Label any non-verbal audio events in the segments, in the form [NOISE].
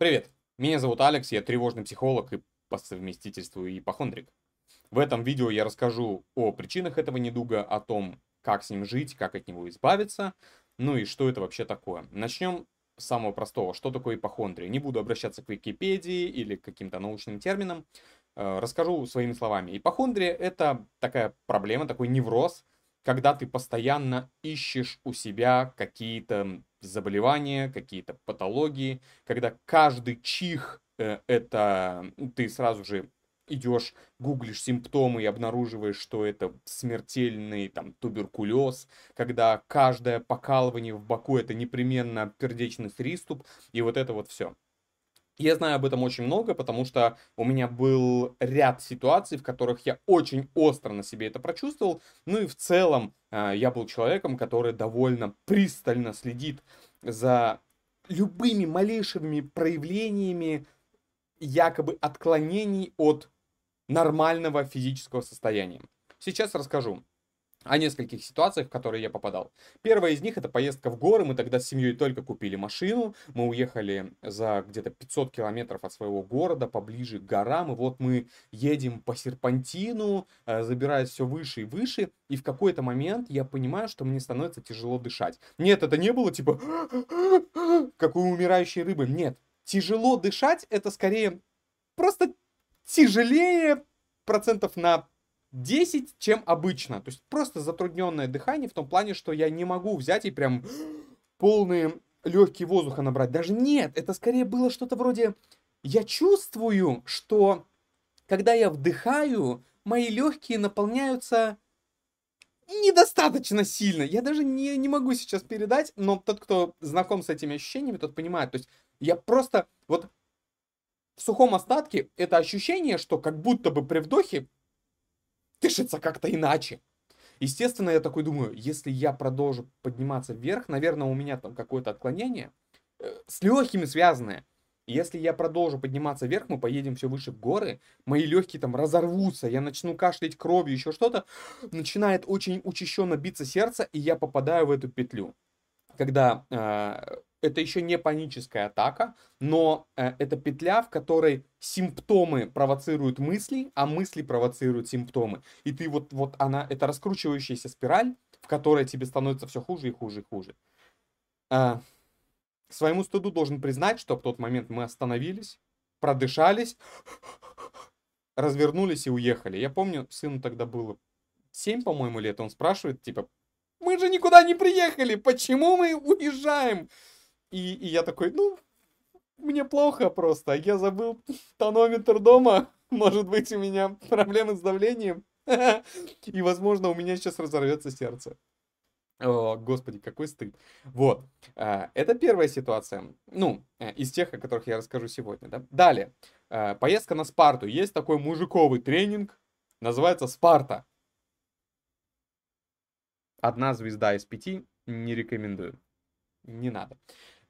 Привет, меня зовут Алекс, я тревожный психолог и по совместительству ипохондрик. В этом видео я расскажу о причинах этого недуга, о том, как с ним жить, как от него избавиться, ну и что это вообще такое. Начнем с самого простого. Что такое ипохондрия? Не буду обращаться к Википедии или к каким-то научным терминам. Э, расскажу своими словами. Ипохондрия – это такая проблема, такой невроз, когда ты постоянно ищешь у себя какие-то заболевания, какие-то патологии, когда каждый чих э, это ты сразу же идешь, гуглишь симптомы и обнаруживаешь, что это смертельный там туберкулез, когда каждое покалывание в боку это непременно пердечный приступ, и вот это вот все. Я знаю об этом очень много, потому что у меня был ряд ситуаций, в которых я очень остро на себе это прочувствовал. Ну и в целом э, я был человеком, который довольно пристально следит за любыми малейшими проявлениями якобы отклонений от нормального физического состояния. Сейчас расскажу о нескольких ситуациях, в которые я попадал. Первая из них это поездка в горы. Мы тогда с семьей только купили машину. Мы уехали за где-то 500 километров от своего города, поближе к горам. И вот мы едем по серпантину, э, забираясь все выше и выше. И в какой-то момент я понимаю, что мне становится тяжело дышать. Нет, это не было типа [SNIFFS] как у умирающей рыбы. Нет, тяжело дышать это скорее просто тяжелее процентов на 10, чем обычно. То есть просто затрудненное дыхание в том плане, что я не могу взять и прям полные легкие воздуха набрать. Даже нет, это скорее было что-то вроде... Я чувствую, что когда я вдыхаю, мои легкие наполняются недостаточно сильно. Я даже не, не могу сейчас передать, но тот, кто знаком с этими ощущениями, тот понимает. То есть я просто вот в сухом остатке это ощущение, что как будто бы при вдохе дышится как-то иначе. Естественно, я такой думаю, если я продолжу подниматься вверх, наверное, у меня там какое-то отклонение э, с легкими связанное. Если я продолжу подниматься вверх, мы поедем все выше в горы, мои легкие там разорвутся, я начну кашлять кровью, еще что-то, начинает очень учащенно биться сердце, и я попадаю в эту петлю. Когда э, это еще не паническая атака, но э, это петля, в которой симптомы провоцируют мысли, а мысли провоцируют симптомы. И ты вот, вот она, это раскручивающаяся спираль, в которой тебе становится все хуже и хуже и хуже. Э, своему стыду должен признать, что в тот момент мы остановились, продышались, [GASPS] развернулись и уехали. Я помню, сыну тогда было 7, по-моему, лет, он спрашивает, типа, мы же никуда не приехали, почему мы уезжаем? И, и я такой, ну, мне плохо просто, я забыл тонометр дома, [LAUGHS] может быть, у меня проблемы с давлением, [LAUGHS] и, возможно, у меня сейчас разорвется сердце. О, господи, какой стыд. Вот. А, это первая ситуация. Ну, э, из тех, о которых я расскажу сегодня. Да? Далее. А, поездка на Спарту. Есть такой мужиковый тренинг. Называется Спарта. Одна звезда из пяти. Не рекомендую. Не надо.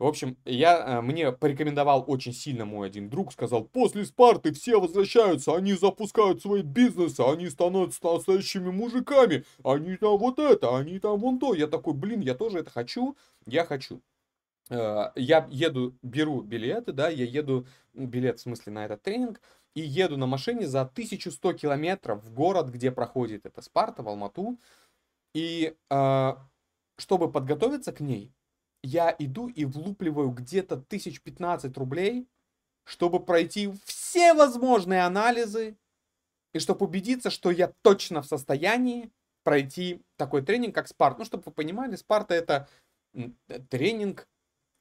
В общем, я, э, мне порекомендовал очень сильно мой один друг, сказал, после Спарты все возвращаются, они запускают свои бизнесы, они становятся настоящими мужиками, они там вот это, они там вон то. Я такой, блин, я тоже это хочу, я хочу. Э, я еду, беру билеты, да, я еду, билет в смысле на этот тренинг, и еду на машине за 1100 километров в город, где проходит эта Спарта, в Алмату. И э, чтобы подготовиться к ней, я иду и влупливаю где-то тысяч 15 рублей, чтобы пройти все возможные анализы и чтобы убедиться, что я точно в состоянии пройти такой тренинг, как Спарт. Ну, чтобы вы понимали, Спарта это тренинг,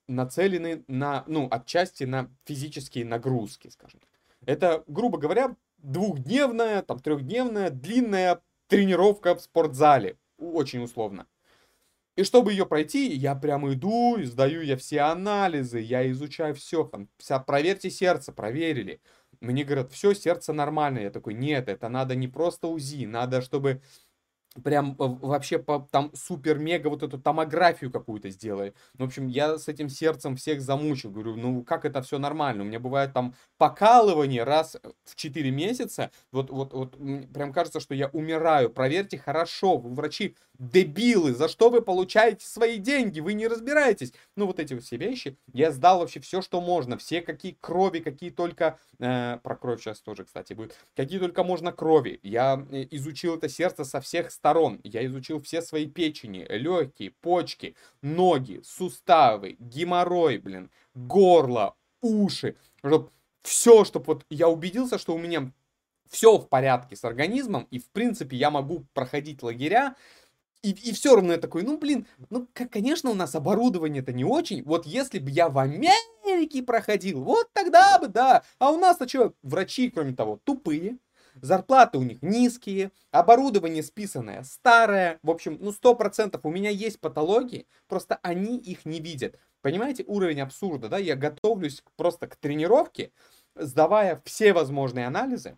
нацеленный на, ну, отчасти на физические нагрузки, скажем так. Это, грубо говоря, двухдневная, там, трехдневная, длинная тренировка в спортзале. Очень условно. И чтобы ее пройти, я прямо иду, сдаю я все анализы, я изучаю все, там, вся, проверьте сердце, проверили. Мне говорят, все, сердце нормальное. Я такой, нет, это надо не просто УЗИ, надо, чтобы прям вообще по, там супер-мега вот эту томографию какую-то сделали. Ну, в общем, я с этим сердцем всех замучил. Говорю, ну как это все нормально? У меня бывает там покалывание раз в 4 месяца. Вот, вот, вот прям кажется, что я умираю. Проверьте хорошо, вы врачи дебилы, за что вы получаете свои деньги? Вы не разбираетесь. Ну, вот эти все вещи. Я сдал вообще все, что можно. Все какие крови, какие только... Э, про кровь сейчас тоже, кстати, будет. Какие только можно крови. Я э, изучил это сердце со всех сторон. Я изучил все свои печени, легкие, почки, ноги, суставы, геморрой, блин, горло, уши. Чтоб все, чтобы вот я убедился, что у меня все в порядке с организмом, и в принципе я могу проходить лагеря, и, и все равно я такой, ну блин, ну конечно у нас оборудование-то не очень, вот если бы я в Америке проходил, вот тогда бы, да, а у нас-то что, врачи, кроме того, тупые, зарплаты у них низкие, оборудование списанное старое, в общем, ну 100% у меня есть патологии, просто они их не видят. Понимаете, уровень абсурда, да, я готовлюсь просто к тренировке, сдавая все возможные анализы,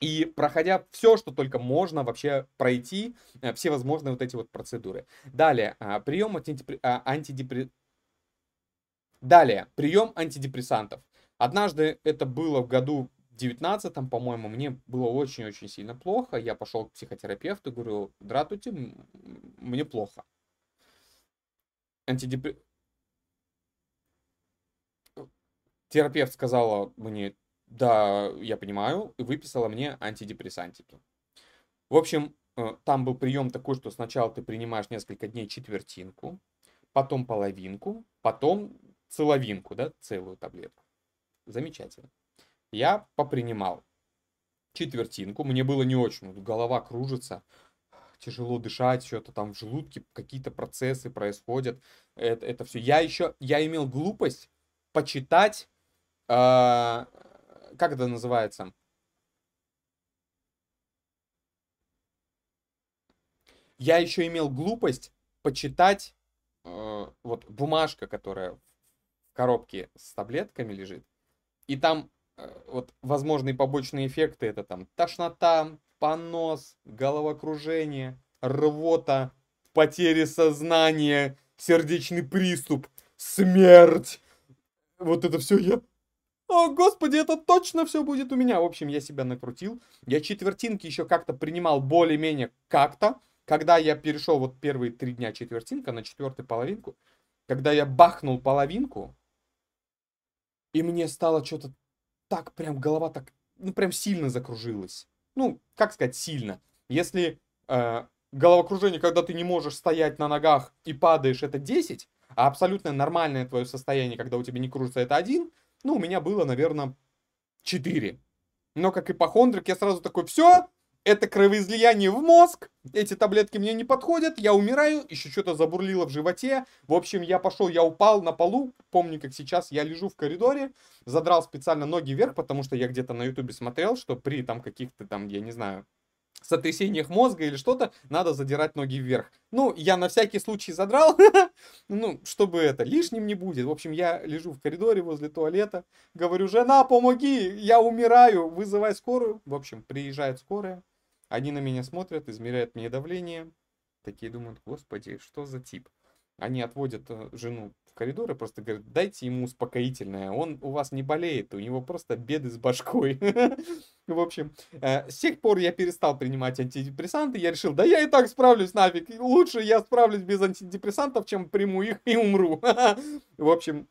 и проходя все, что только можно вообще пройти, э, все возможные вот эти вот процедуры. Далее, а, прием а, антидепрессантов. Далее, прием антидепрессантов. Однажды это было в году 19 по-моему, мне было очень-очень сильно плохо. Я пошел к психотерапевту, говорю, здравствуйте, мне плохо. Антидепр... Терапевт сказала мне, да, я понимаю, и выписала мне антидепрессантики. В общем, э, там был прием такой, что сначала ты принимаешь несколько дней четвертинку, потом половинку, потом целовинку, да, целую таблетку. Замечательно я попринимал четвертинку, мне было не очень, голова кружится, тяжело дышать, что-то там в желудке, какие-то процессы происходят, это, это все. Я еще, я имел глупость почитать, э, как это называется? Я еще имел глупость почитать э, вот бумажка, которая в коробке с таблетками лежит, и там вот возможные побочные эффекты это там тошнота, понос, головокружение, рвота, потеря сознания, сердечный приступ, смерть. Вот это все я... О, господи, это точно все будет у меня. В общем, я себя накрутил. Я четвертинки еще как-то принимал более-менее как-то. Когда я перешел вот первые три дня четвертинка на четвертую половинку, когда я бахнул половинку, и мне стало что-то так прям голова так, ну прям сильно закружилась. Ну, как сказать, сильно. Если э, головокружение, когда ты не можешь стоять на ногах и падаешь, это 10, а абсолютно нормальное твое состояние, когда у тебя не кружится, это 1, ну, у меня было, наверное, 4. Но как ипохондрик, я сразу такой, все, это кровоизлияние в мозг, эти таблетки мне не подходят, я умираю, еще что-то забурлило в животе. В общем, я пошел, я упал на полу, помню, как сейчас, я лежу в коридоре, задрал специально ноги вверх, потому что я где-то на ютубе смотрел, что при там каких-то там, я не знаю, сотрясениях мозга или что-то, надо задирать ноги вверх. Ну, я на всякий случай задрал, [LAUGHS] ну, чтобы это лишним не будет. В общем, я лежу в коридоре возле туалета, говорю, жена, помоги, я умираю, вызывай скорую. В общем, приезжает скорая, они на меня смотрят, измеряют мне давление, такие думают, господи, что за тип. Они отводят э, жену в коридор и просто говорят, дайте ему успокоительное, он у вас не болеет, у него просто беды с башкой. [LAUGHS] В общем, э, с тех пор я перестал принимать антидепрессанты, я решил, да я и так справлюсь нафиг, лучше я справлюсь без антидепрессантов, чем приму их и умру. [LAUGHS] В общем,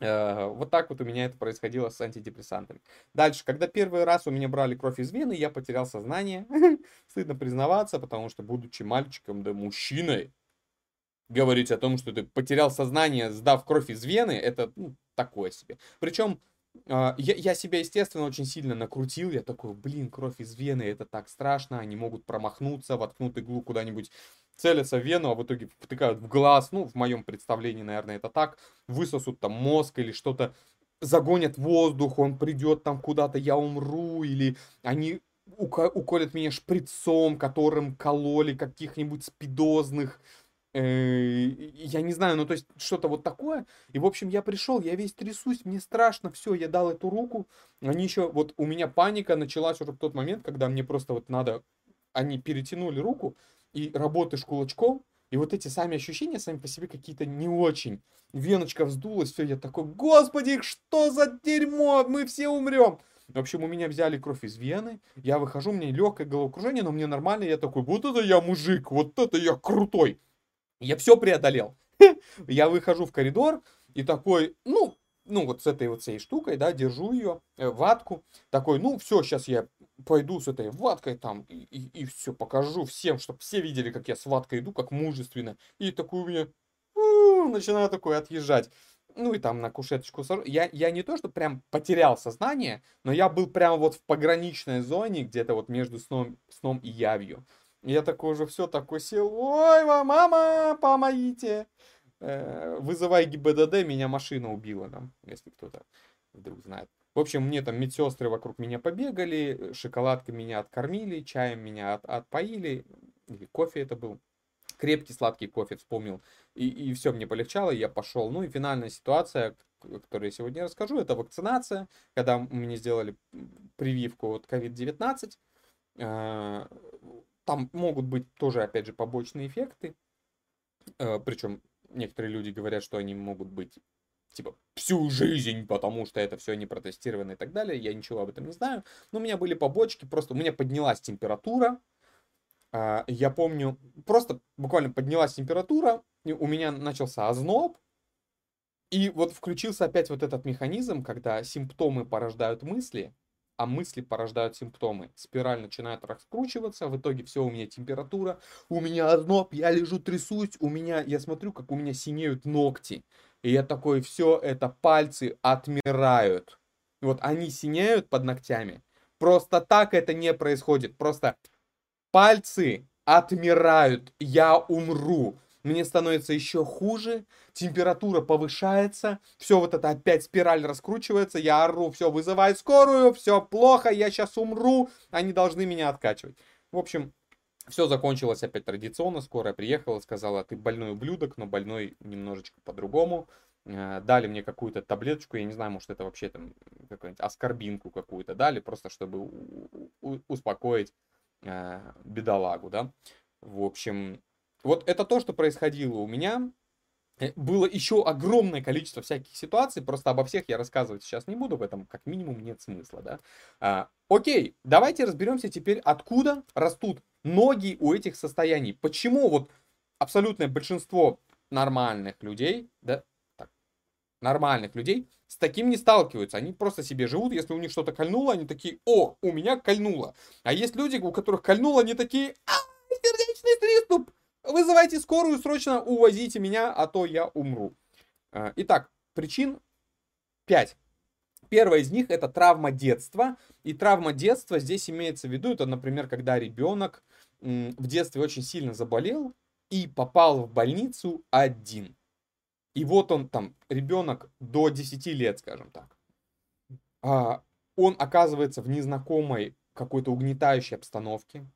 вот так вот у меня это происходило с антидепрессантами. Дальше, когда первый раз у меня брали кровь из вены, я потерял сознание. [LAUGHS] Стыдно признаваться, потому что, будучи мальчиком, да мужчиной, говорить о том, что ты потерял сознание, сдав кровь из вены, это ну, такое себе. Причем а, я, я себя, естественно, очень сильно накрутил. Я такой, блин, кровь из вены, это так страшно. Они могут промахнуться, воткнут иглу куда-нибудь, целятся в вену, а в итоге втыкают в глаз. Ну, в моем представлении, наверное, это так. Высосут там мозг или что-то, загонят воздух, он придет там куда-то, я умру. Или они уколят меня шприцом, которым кололи каких-нибудь спидозных Э, я не знаю, ну то есть что-то вот такое. И в общем я пришел, я весь трясусь, мне страшно, все, я дал эту руку. Они еще, вот у меня паника началась уже в тот момент, когда мне просто вот надо, они перетянули руку, и работаешь кулачком, и вот эти сами ощущения сами по себе какие-то не очень. Веночка вздулась, все, я такой, господи, что за дерьмо, мы все умрем. В общем, у меня взяли кровь из вены, я выхожу, у меня легкое головокружение, но мне нормально, я такой, вот это я мужик, вот это я крутой. Я все преодолел. [LAUGHS] Я выхожу в коридор и такой, ну, ну вот с этой вот всей штукой, да, держу ее, э, ватку, такой, ну все, сейчас я пойду с этой ваткой там и, и, и все, покажу всем, чтобы все видели, как я с ваткой иду, как мужественно. И такой у меня, начинаю такой отъезжать. Ну и там на кушеточку сажу. Я, я не то, что прям потерял сознание, но я был прям вот в пограничной зоне, где-то вот между сном, сном и явью. Я такой уже все такой сел, ой, мама, помогите. Э, вызывай ГИБДД, меня машина убила там, если кто-то вдруг знает. В общем, мне там медсестры вокруг меня побегали, шоколадкой меня откормили, чаем меня от, отпоили, или кофе это был. Крепкий сладкий кофе вспомнил. И, и все, мне полегчало, я пошел. Ну и финальная ситуация, которую я сегодня расскажу, это вакцинация. Когда мне сделали прививку от COVID-19, э, там могут быть тоже, опять же, побочные эффекты. Э, Причем некоторые люди говорят, что они могут быть типа всю жизнь, потому что это все не протестировано и так далее. Я ничего об этом не знаю. Но у меня были побочки, просто у меня поднялась температура. А, я помню, просто буквально поднялась температура, у меня начался озноб. И вот включился опять вот этот механизм, когда симптомы порождают мысли, а мысли порождают симптомы. Спираль начинает раскручиваться, в итоге все, у меня температура, у меня озноб, я лежу, трясусь, у меня, я смотрю, как у меня синеют ногти. И я такой, все это пальцы отмирают. Вот они синеют под ногтями. Просто так это не происходит. Просто пальцы отмирают. Я умру. Мне становится еще хуже, температура повышается, все вот это опять спираль раскручивается, я ору, все, вызывай скорую, все плохо, я сейчас умру, они должны меня откачивать. В общем, все закончилось опять традиционно. Скорая приехала, сказала, ты больной ублюдок, но больной немножечко по-другому. Э, дали мне какую-то таблеточку, я не знаю, может это вообще там какую-нибудь аскорбинку какую-то дали, просто чтобы успокоить э, бедолагу, да. В общем, вот это то, что происходило у меня. Э, было еще огромное количество всяких ситуаций, просто обо всех я рассказывать сейчас не буду, в этом как минимум нет смысла, да. А, окей, давайте разберемся теперь, откуда растут ноги у этих состояний. Почему вот абсолютное большинство нормальных людей, да, так, нормальных людей с таким не сталкиваются. Они просто себе живут, если у них что-то кольнуло, они такие, о, у меня кольнуло. А есть люди, у которых кольнуло, они такие, а, сердечный приступ, вызывайте скорую, срочно увозите меня, а то я умру. А, итак, причин 5. Первая из них это травма детства. И травма детства здесь имеется в виду, это, например, когда ребенок в детстве очень сильно заболел и попал в больницу один. И вот он там, ребенок до 10 лет, скажем так. А, он оказывается в незнакомой какой-то угнетающей обстановке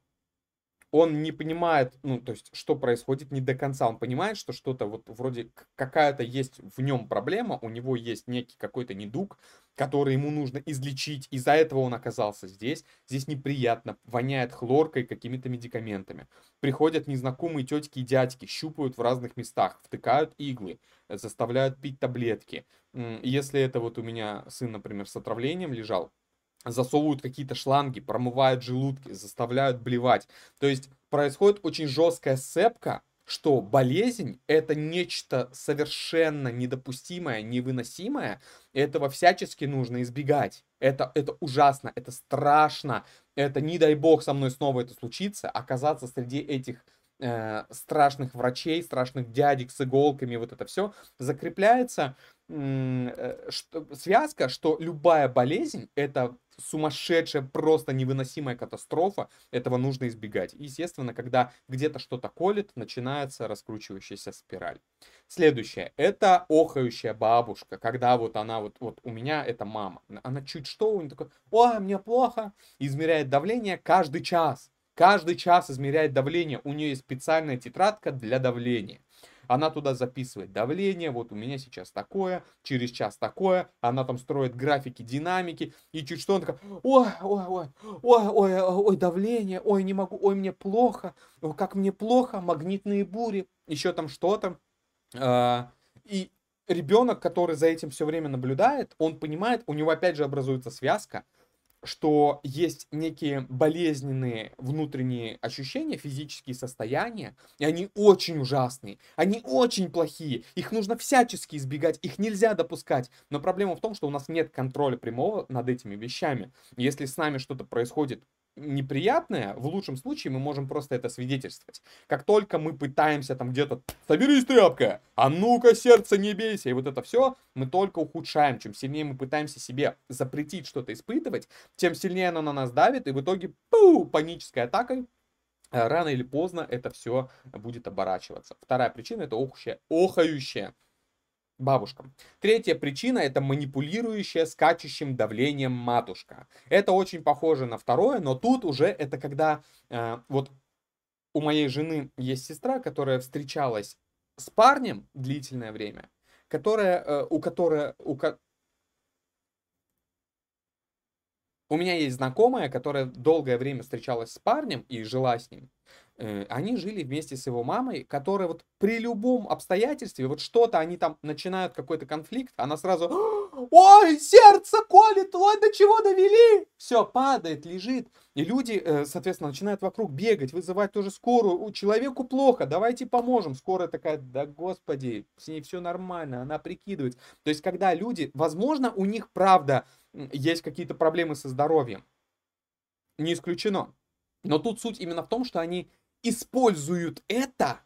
он не понимает, ну, то есть, что происходит не до конца. Он понимает, что что-то вот вроде какая-то есть в нем проблема, у него есть некий какой-то недуг, который ему нужно излечить. Из-за этого он оказался здесь. Здесь неприятно, воняет хлоркой, какими-то медикаментами. Приходят незнакомые тетки и дядьки, щупают в разных местах, втыкают иглы, заставляют пить таблетки. Если это вот у меня сын, например, с отравлением лежал, засовывают какие-то шланги, промывают желудки, заставляют блевать. То есть происходит очень жесткая сцепка, что болезнь это нечто совершенно недопустимое, невыносимое, этого всячески нужно избегать. Это, это ужасно, это страшно, это не дай бог со мной снова это случится, оказаться среди этих э, страшных врачей, страшных дядек с иголками, вот это все закрепляется что, связка, что любая болезнь это сумасшедшая, просто невыносимая катастрофа, этого нужно избегать. Естественно, когда где-то что-то колет, начинается раскручивающаяся спираль. Следующее, это охающая бабушка, когда вот она, вот, вот у меня это мама, она чуть что, у нее такой, ой, мне плохо, измеряет давление каждый час. Каждый час измеряет давление. У нее есть специальная тетрадка для давления. Она туда записывает давление, вот у меня сейчас такое, через час такое, она там строит графики, динамики, и чуть что, он такая, ой, ой, ой, ой, ой, ой, давление, ой, не могу, ой, мне плохо, ой, как мне плохо, магнитные бури, еще там что-то. А, и ребенок, который за этим все время наблюдает, он понимает, у него опять же образуется связка, что есть некие болезненные внутренние ощущения, физические состояния, и они очень ужасные, они очень плохие, их нужно всячески избегать, их нельзя допускать. Но проблема в том, что у нас нет контроля прямого над этими вещами. Если с нами что-то происходит неприятное, в лучшем случае мы можем просто это свидетельствовать. Как только мы пытаемся там где-то «Соберись, тряпка! А ну-ка, сердце не бейся!» И вот это все мы только ухудшаем. Чем сильнее мы пытаемся себе запретить что-то испытывать, тем сильнее оно на нас давит, и в итоге пу, панической атакой э, рано или поздно это все будет оборачиваться. Вторая причина это охающее, охающее бабушкам. Третья причина это манипулирующая скачущим давлением матушка. Это очень похоже на второе, но тут уже это когда э, вот у моей жены есть сестра, которая встречалась с парнем длительное время, которая, э, у которой, у, у меня есть знакомая, которая долгое время встречалась с парнем и жила с ним. Э, они жили вместе с его мамой, которая вот при любом обстоятельстве, вот что-то они там начинают какой-то конфликт, она сразу, ой, сердце колет, ой, до чего довели? Все, падает, лежит. И люди, э, соответственно, начинают вокруг бегать, вызывать тоже скорую. У человеку плохо, давайте поможем. Скорая такая, да господи, с ней все нормально, она прикидывает. То есть, когда люди, возможно, у них правда есть какие-то проблемы со здоровьем. Не исключено. Но тут суть именно в том, что они используют это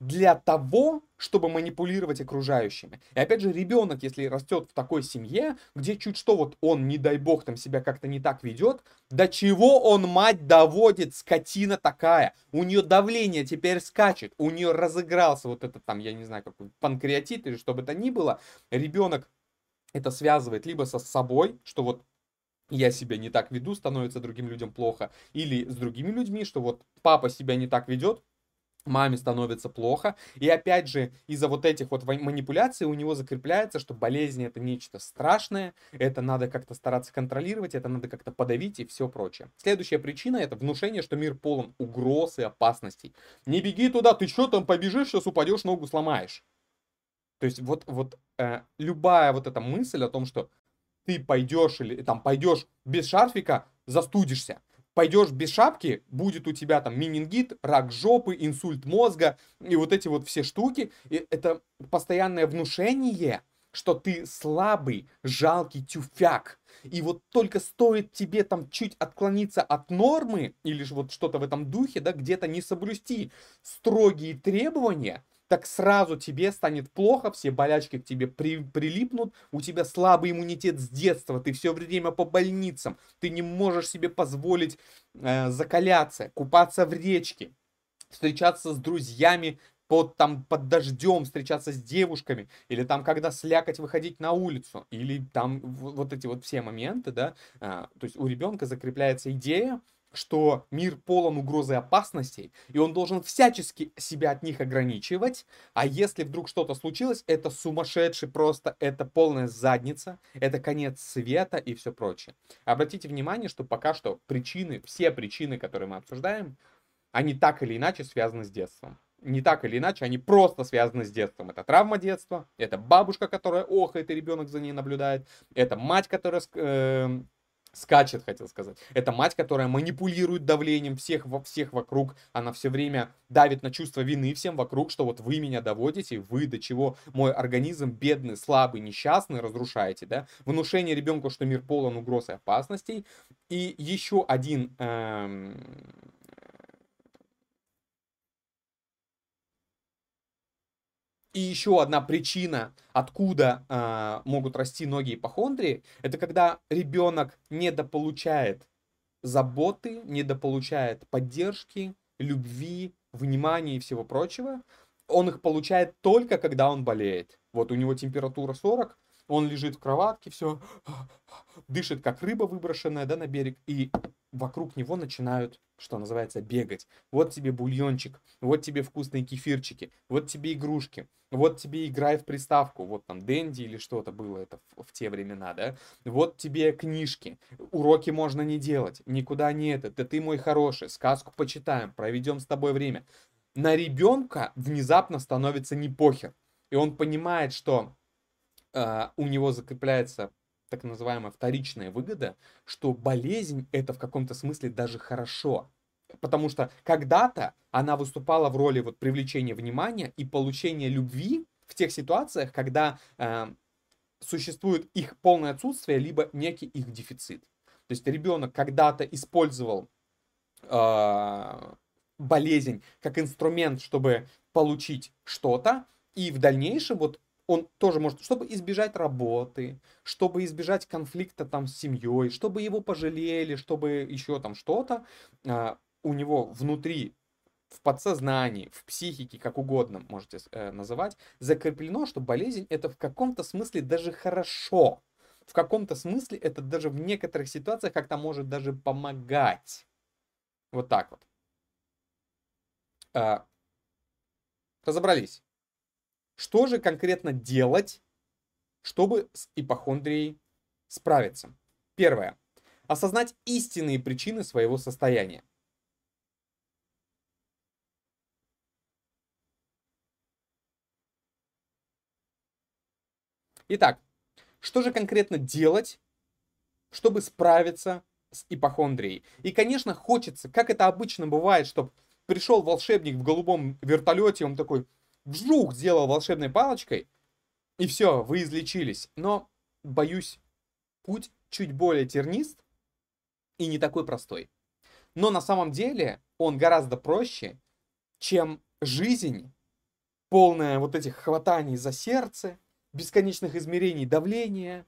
для того, чтобы манипулировать окружающими. И опять же, ребенок, если растет в такой семье, где чуть что вот он, не дай бог, там себя как-то не так ведет, до чего он мать доводит, скотина такая. У нее давление теперь скачет, у нее разыгрался вот этот там, я не знаю, какой панкреатит или что бы то ни было. Ребенок это связывает либо со собой, что вот я себя не так веду, становится другим людям плохо, или с другими людьми, что вот папа себя не так ведет, маме становится плохо. И опять же, из-за вот этих вот манипуляций у него закрепляется, что болезнь это нечто страшное, это надо как-то стараться контролировать, это надо как-то подавить и все прочее. Следующая причина это внушение, что мир полон угроз и опасностей. Не беги туда, ты что там побежишь, сейчас упадешь, ногу сломаешь. То есть вот, вот э, любая вот эта мысль о том, что ты пойдешь или там пойдешь без шарфика, застудишься. Пойдешь без шапки, будет у тебя там менингит, рак жопы, инсульт мозга и вот эти вот все штуки. И это постоянное внушение, что ты слабый, жалкий тюфяк. И вот только стоит тебе там чуть отклониться от нормы или же вот что-то в этом духе, да, где-то не соблюсти строгие требования, так сразу тебе станет плохо, все болячки к тебе при, прилипнут, у тебя слабый иммунитет с детства, ты все время по больницам, ты не можешь себе позволить э, закаляться, купаться в речке, встречаться с друзьями под, там, под дождем, встречаться с девушками, или там, когда слякать, выходить на улицу, или там вот эти вот все моменты, да, а, то есть у ребенка закрепляется идея, что мир полон угрозы и опасностей, и он должен всячески себя от них ограничивать, а если вдруг что-то случилось, это сумасшедший просто, это полная задница, это конец света и все прочее. Обратите внимание, что пока что причины, все причины, которые мы обсуждаем, они так или иначе связаны с детством. Не так или иначе, они просто связаны с детством. Это травма детства, это бабушка, которая охает, и ребенок за ней наблюдает, это мать, которая э, скачет, хотел сказать. Это мать, которая манипулирует давлением всех, во всех вокруг. Она все время давит на чувство вины всем вокруг, что вот вы меня доводите, вы до чего мой организм бедный, слабый, несчастный разрушаете, да. Внушение ребенку, что мир полон угроз и опасностей. И еще один эм, И еще одна причина, откуда э, могут расти ноги ипохондрии, это когда ребенок недополучает заботы, недополучает поддержки, любви, внимания и всего прочего. Он их получает только когда он болеет. Вот у него температура 40, он лежит в кроватке, все, дышит как рыба выброшенная да, на берег, и вокруг него начинают, что называется, бегать. Вот тебе бульончик, вот тебе вкусные кефирчики, вот тебе игрушки, вот тебе играй в приставку, вот там Дэнди или что-то было это в, в те времена, да, вот тебе книжки, уроки можно не делать, никуда не это, да ты мой хороший, сказку почитаем, проведем с тобой время. На ребенка внезапно становится не похер, и он понимает, что э, у него закрепляется так называемая вторичная выгода, что болезнь это в каком-то смысле даже хорошо. Потому что когда-то она выступала в роли вот привлечения внимания и получения любви в тех ситуациях, когда э, существует их полное отсутствие, либо некий их дефицит. То есть ребенок когда-то использовал э, болезнь как инструмент, чтобы получить что-то, и в дальнейшем вот он тоже может, чтобы избежать работы, чтобы избежать конфликта там с семьей, чтобы его пожалели, чтобы еще там что-то, а, у него внутри в подсознании, в психике, как угодно можете э, называть, закреплено, что болезнь это в каком-то смысле даже хорошо. В каком-то смысле это даже в некоторых ситуациях как-то может даже помогать. Вот так вот. А, разобрались. Что же конкретно делать, чтобы с ипохондрией справиться? Первое. Осознать истинные причины своего состояния. Итак, что же конкретно делать, чтобы справиться с ипохондрией? И, конечно, хочется, как это обычно бывает, чтобы пришел волшебник в голубом вертолете, он такой, вжух сделал волшебной палочкой, и все, вы излечились. Но, боюсь, путь чуть более тернист и не такой простой. Но на самом деле он гораздо проще, чем жизнь, полная вот этих хватаний за сердце, бесконечных измерений давления,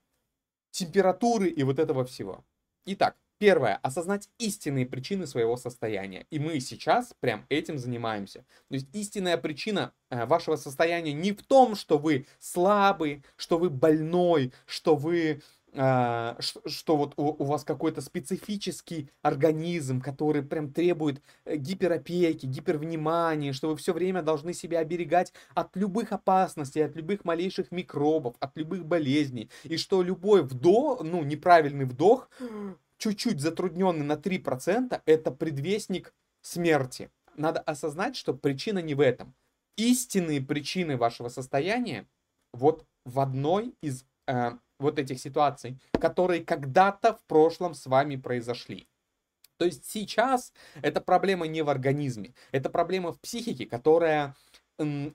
температуры и вот этого всего. Итак, Первое. Осознать истинные причины своего состояния. И мы сейчас прям этим занимаемся. То есть истинная причина э, вашего состояния не в том, что вы слабый, что вы больной, что вы что, что вот у, у вас какой-то специфический организм, который прям требует э, гиперопеки, гипервнимания, что вы все время должны себя оберегать от любых опасностей, от любых малейших микробов, от любых болезней, и что любой вдох, ну, неправильный вдох чуть-чуть затрудненный на 3%, это предвестник смерти. Надо осознать, что причина не в этом. Истинные причины вашего состояния вот в одной из э, вот этих ситуаций, которые когда-то в прошлом с вами произошли. То есть сейчас эта проблема не в организме, это проблема в психике, которая,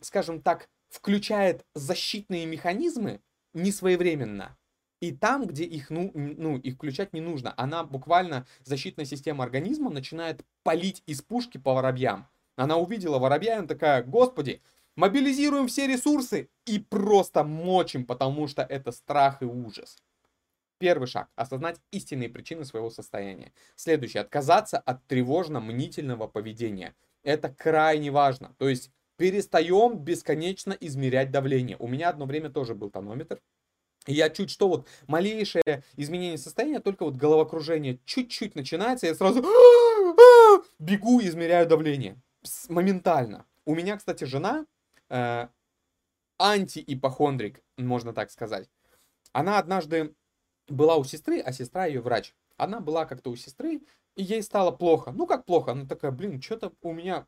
скажем так, включает защитные механизмы несвоевременно. И там, где их, ну, ну, их включать не нужно, она буквально, защитная система организма начинает палить из пушки по воробьям. Она увидела воробья, и она такая, господи, мобилизируем все ресурсы и просто мочим, потому что это страх и ужас. Первый шаг – осознать истинные причины своего состояния. Следующий – отказаться от тревожно-мнительного поведения. Это крайне важно. То есть перестаем бесконечно измерять давление. У меня одно время тоже был тонометр. Я чуть что, вот малейшее изменение состояния, только вот головокружение чуть-чуть начинается, я сразу бегу измеряю давление. Моментально. У меня, кстати, жена э, антиипохондрик, можно так сказать. Она однажды была у сестры, а сестра ее врач. Она была как-то у сестры, и ей стало плохо. Ну как плохо? Она такая, блин, что-то у меня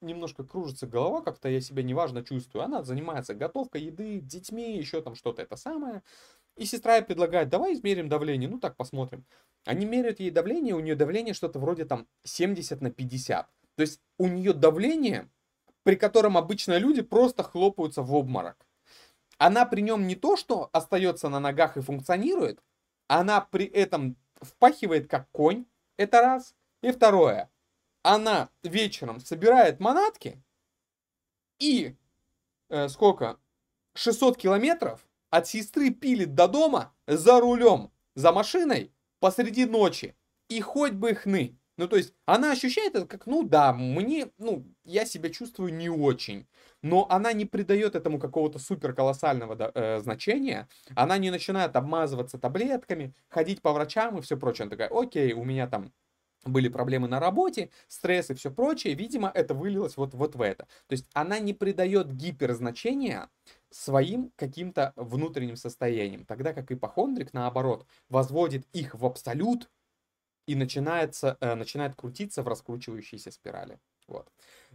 немножко кружится голова, как-то я себя неважно чувствую. Она занимается готовкой еды, детьми, еще там что-то это самое. И сестра предлагает, давай измерим давление, ну так посмотрим. Они меряют ей давление, у нее давление что-то вроде там 70 на 50. То есть у нее давление, при котором обычно люди просто хлопаются в обморок. Она при нем не то, что остается на ногах и функционирует, она при этом впахивает как конь, это раз. И второе, она вечером собирает манатки и э, сколько? 600 километров от сестры пилит до дома за рулем, за машиной посреди ночи. И хоть бы хны. Ну, то есть, она ощущает это как, ну да, мне, ну, я себя чувствую не очень. Но она не придает этому какого-то супер колоссального э, значения. Она не начинает обмазываться таблетками, ходить по врачам и все прочее. Она такая, окей, у меня там были проблемы на работе, стресс и все прочее, видимо, это вылилось вот, вот в это. То есть она не придает гиперзначения своим каким-то внутренним состояниям, тогда как ипохондрик, наоборот, возводит их в абсолют и начинается, э, начинает крутиться в раскручивающейся спирали. Вот.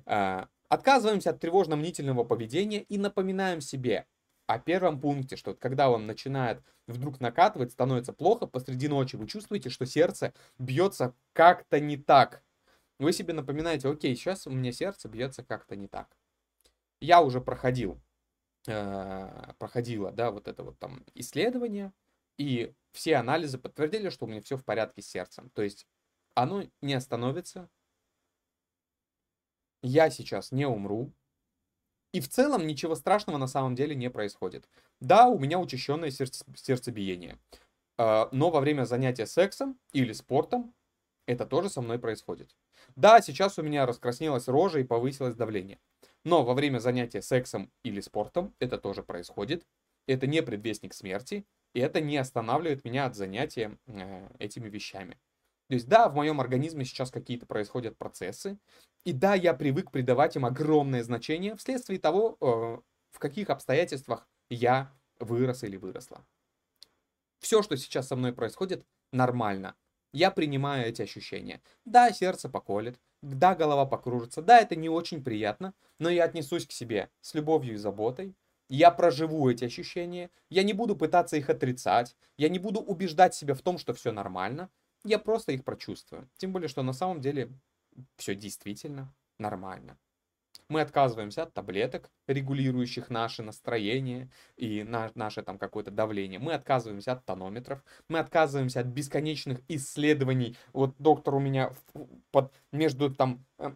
Э, отказываемся от тревожно-мнительного поведения и напоминаем себе, о первом пункте, что когда он начинает вдруг накатывать, становится плохо посреди ночи, вы чувствуете, что сердце бьется как-то не так. Вы себе напоминаете, окей, сейчас у меня сердце бьется как-то не так. Я уже проходил, э, проходила, да, вот это вот там исследование, и все анализы подтвердили, что у меня все в порядке с сердцем. То есть оно не остановится, я сейчас не умру, и в целом ничего страшного на самом деле не происходит. Да, у меня учащенное сердце, сердцебиение. А, но во время занятия сексом или спортом это тоже со мной происходит. Да, сейчас у меня раскраснелась рожа и повысилось давление. Но во время занятия сексом или спортом это тоже происходит. Это не предвестник смерти. И это не останавливает меня от занятия э, этими вещами. То есть, да, в моем организме сейчас какие-то происходят процессы, и да, я привык придавать им огромное значение вследствие того, э, в каких обстоятельствах я вырос или выросла. Все, что сейчас со мной происходит, нормально. Я принимаю эти ощущения. Да, сердце поколет, да, голова покружится, да, это не очень приятно, но я отнесусь к себе с любовью и заботой, я проживу эти ощущения, я не буду пытаться их отрицать, я не буду убеждать себя в том, что все нормально, я просто их прочувствую. Тем более, что на самом деле все действительно нормально. Мы отказываемся от таблеток, регулирующих наше настроение и на, наше там какое-то давление. Мы отказываемся от тонометров. Мы отказываемся от бесконечных исследований. Вот доктор у меня под, между там э,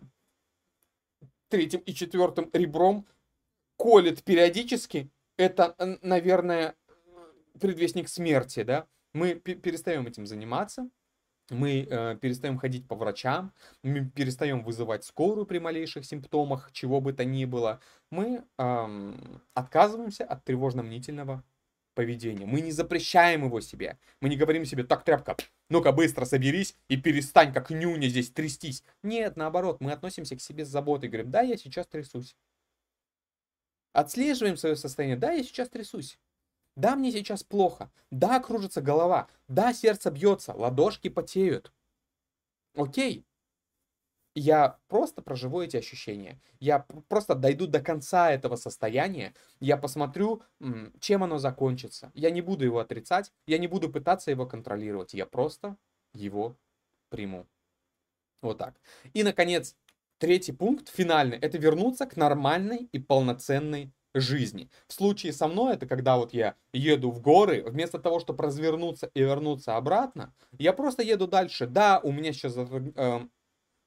третьим и четвертым ребром колет периодически. Это, наверное, предвестник смерти, да? Мы перестаем этим заниматься мы э, перестаем ходить по врачам, мы перестаем вызывать скорую при малейших симптомах, чего бы то ни было. Мы э, отказываемся от тревожно-мнительного поведения. Мы не запрещаем его себе. Мы не говорим себе, так, тряпка, ну-ка быстро соберись и перестань, как нюня здесь трястись. Нет, наоборот, мы относимся к себе с заботой. Говорим, да, я сейчас трясусь. Отслеживаем свое состояние. Да, я сейчас трясусь. Да, мне сейчас плохо. Да, кружится голова. Да, сердце бьется, ладошки потеют. Окей. Я просто проживу эти ощущения. Я просто дойду до конца этого состояния. Я посмотрю, чем оно закончится. Я не буду его отрицать. Я не буду пытаться его контролировать. Я просто его приму. Вот так. И, наконец, третий пункт, финальный, это вернуться к нормальной и полноценной жизни. В случае со мной, это когда вот я еду в горы, вместо того, чтобы развернуться и вернуться обратно, я просто еду дальше. Да, у меня сейчас э,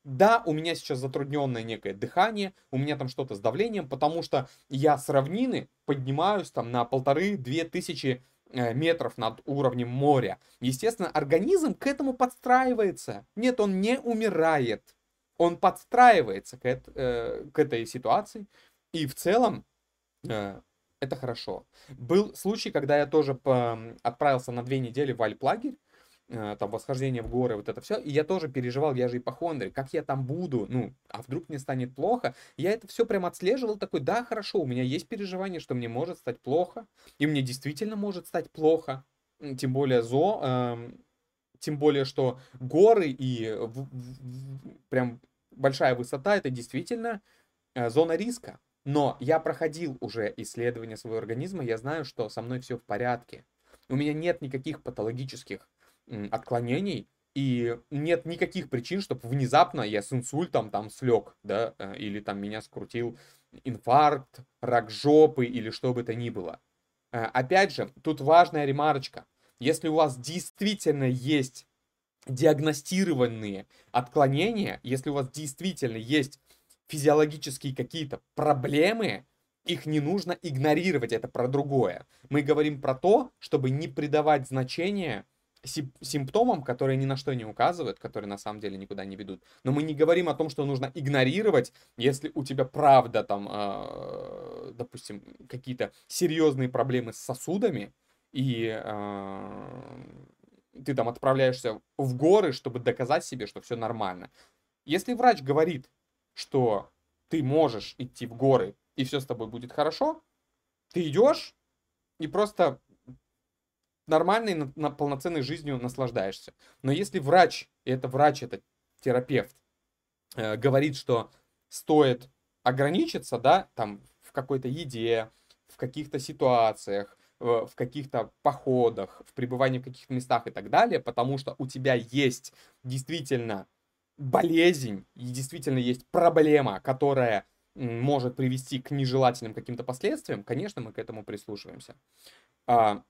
да, у меня сейчас затрудненное некое дыхание, у меня там что-то с давлением, потому что я с равнины поднимаюсь там на полторы-две тысячи э, метров над уровнем моря. Естественно, организм к этому подстраивается. Нет, он не умирает. Он подстраивается к, э, к этой ситуации. И в целом это хорошо. Был случай, когда я тоже отправился на две недели в Альплагерь, э, там восхождение в горы, вот это все, и я тоже переживал, я же ипохондрик, как я там буду, ну, а вдруг мне станет плохо, я это все прям отслеживал, такой, да, хорошо, у меня есть переживание, что мне может стать плохо, и мне действительно может стать плохо, тем более зо, э, тем более, что горы и в, в, прям большая высота, это действительно э, зона риска, но я проходил уже исследование своего организма, я знаю, что со мной все в порядке. У меня нет никаких патологических отклонений, и нет никаких причин, чтобы внезапно я с инсультом там слег, да, э, или там меня скрутил инфаркт, рак жопы или что бы то ни было. Э, опять же, тут важная ремарочка. Если у вас действительно есть диагностированные отклонения, если у вас действительно есть физиологические какие-то проблемы, их не нужно игнорировать, это про другое. Мы говорим про то, чтобы не придавать значения симптомам, которые ни на что не указывают, которые на самом деле никуда не ведут. Но мы не говорим о том, что нужно игнорировать, если у тебя правда там, э, допустим, какие-то серьезные проблемы с сосудами, и э, ты там отправляешься в горы, чтобы доказать себе, что все нормально. Если врач говорит, что ты можешь идти в горы и все с тобой будет хорошо, ты идешь и просто нормальной, на, полноценной жизнью наслаждаешься. Но если врач, и это врач, это терапевт, э, говорит, что стоит ограничиться, да, там, в какой-то еде, в каких-то ситуациях, в каких-то походах, в пребывании в каких-то местах и так далее, потому что у тебя есть действительно болезнь, и действительно есть проблема, которая может привести к нежелательным каким-то последствиям, конечно, мы к этому прислушиваемся. А,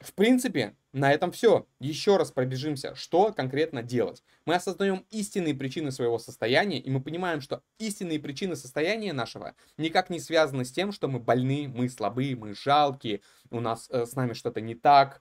в принципе, на этом все. Еще раз пробежимся, что конкретно делать. Мы осознаем истинные причины своего состояния, и мы понимаем, что истинные причины состояния нашего никак не связаны с тем, что мы больны, мы слабые, мы жалкие, у нас э, с нами что-то не так,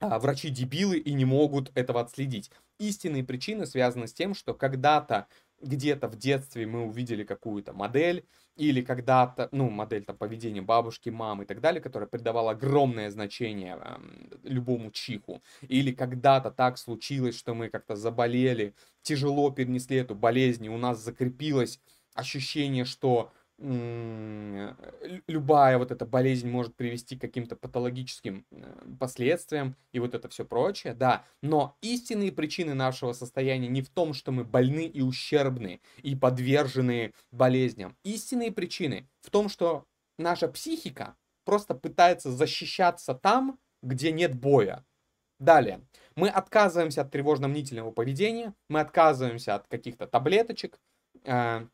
а врачи дебилы и не могут этого отследить. Истинные причины связаны с тем, что когда-то где-то в детстве мы увидели какую-то модель, или когда-то, ну, модель там поведения бабушки, мамы и так далее, которая придавала огромное значение э, любому чиху, или когда-то так случилось, что мы как-то заболели, тяжело перенесли эту болезнь, и у нас закрепилось ощущение, что любая вот эта болезнь может привести к каким-то патологическим э, последствиям и вот это все прочее, да. Но истинные причины нашего состояния не в том, что мы больны и ущербны и подвержены болезням. Истинные причины в том, что наша психика просто пытается защищаться там, где нет боя. Далее. Мы отказываемся от тревожно-мнительного поведения, мы отказываемся от каких-то таблеточек, э,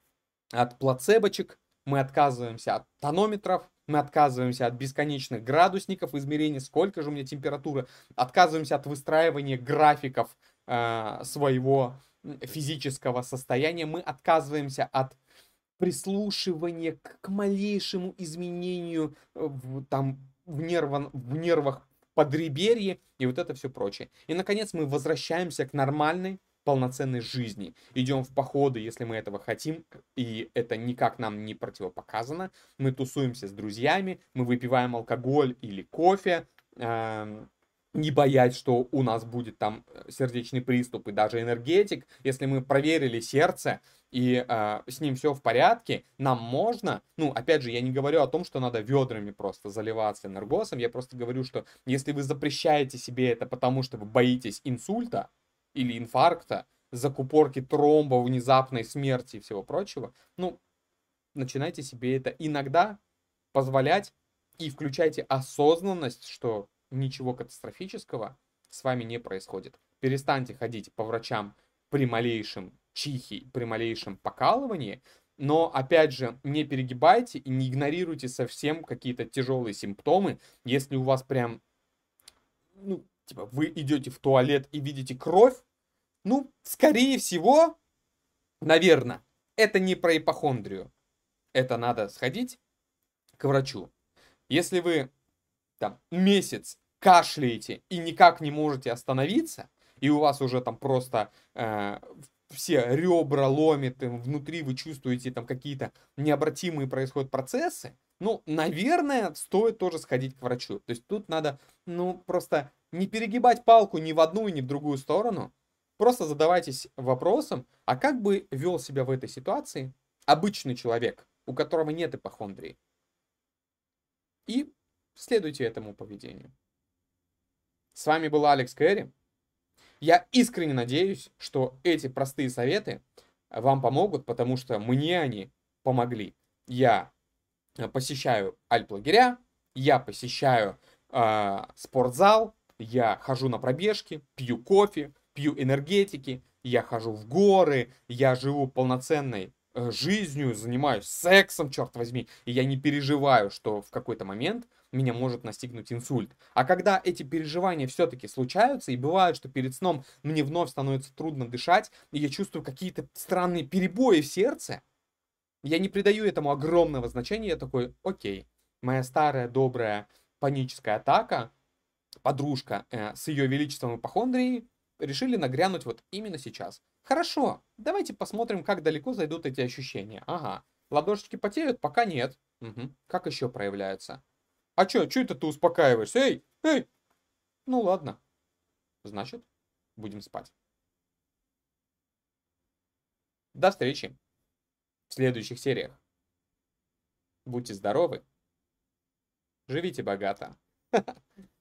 от плацебочек, мы отказываемся от тонометров, мы отказываемся от бесконечных градусников измерения, сколько же у меня температура, отказываемся от выстраивания графиков э, своего физического состояния, мы отказываемся от прислушивания к, к малейшему изменению в, там, в, нерван, в нервах подреберье и вот это все прочее. И, наконец, мы возвращаемся к нормальной полноценной жизни. Идем в походы, если мы этого хотим, и это никак нам не противопоказано. Мы тусуемся с друзьями, мы выпиваем алкоголь или кофе, э, не боясь, что у нас будет там э, сердечный приступ и даже энергетик. Если мы проверили сердце, и э, с ним все в порядке, нам можно, ну, опять же, я не говорю о том, что надо ведрами просто заливаться энергосом, я просто говорю, что если вы запрещаете себе это потому, что вы боитесь инсульта, или инфаркта, закупорки тромба, внезапной смерти и всего прочего, ну, начинайте себе это иногда позволять и включайте осознанность, что ничего катастрофического с вами не происходит. Перестаньте ходить по врачам при малейшем чихе, при малейшем покалывании, но, опять же, не перегибайте и не игнорируйте совсем какие-то тяжелые симптомы. Если у вас прям, ну, типа, вы идете в туалет и видите кровь, ну, скорее всего, наверное, это не про ипохондрию. Это надо сходить к врачу. Если вы там месяц кашляете и никак не можете остановиться, и у вас уже там просто э, все ребра ломит, внутри вы чувствуете там какие-то необратимые происходят процессы, ну, наверное, стоит тоже сходить к врачу. То есть тут надо, ну, просто не перегибать палку ни в одну, ни в другую сторону, Просто задавайтесь вопросом, а как бы вел себя в этой ситуации обычный человек, у которого нет ипохондрии? И следуйте этому поведению. С вами был Алекс Кэрри. Я искренне надеюсь, что эти простые советы вам помогут, потому что мне они помогли. Я посещаю альплагеря, я посещаю э, спортзал, я хожу на пробежки, пью кофе, пью энергетики, я хожу в горы, я живу полноценной э, жизнью, занимаюсь сексом, черт возьми, и я не переживаю, что в какой-то момент меня может настигнуть инсульт. А когда эти переживания все-таки случаются, и бывает, что перед сном мне вновь становится трудно дышать, и я чувствую какие-то странные перебои в сердце, я не придаю этому огромного значения, я такой, окей, моя старая добрая паническая атака, подружка э, с ее величеством ипохондрией, решили нагрянуть вот именно сейчас. Хорошо, давайте посмотрим, как далеко зайдут эти ощущения. Ага, ладошечки потеют? Пока нет. Угу. Как еще проявляются? А чё, чё это ты успокаиваешься? Эй, эй! Ну ладно. значит, будем спать. До встречи в следующих сериях. Будьте здоровы. Живите богато. [LAUGHS]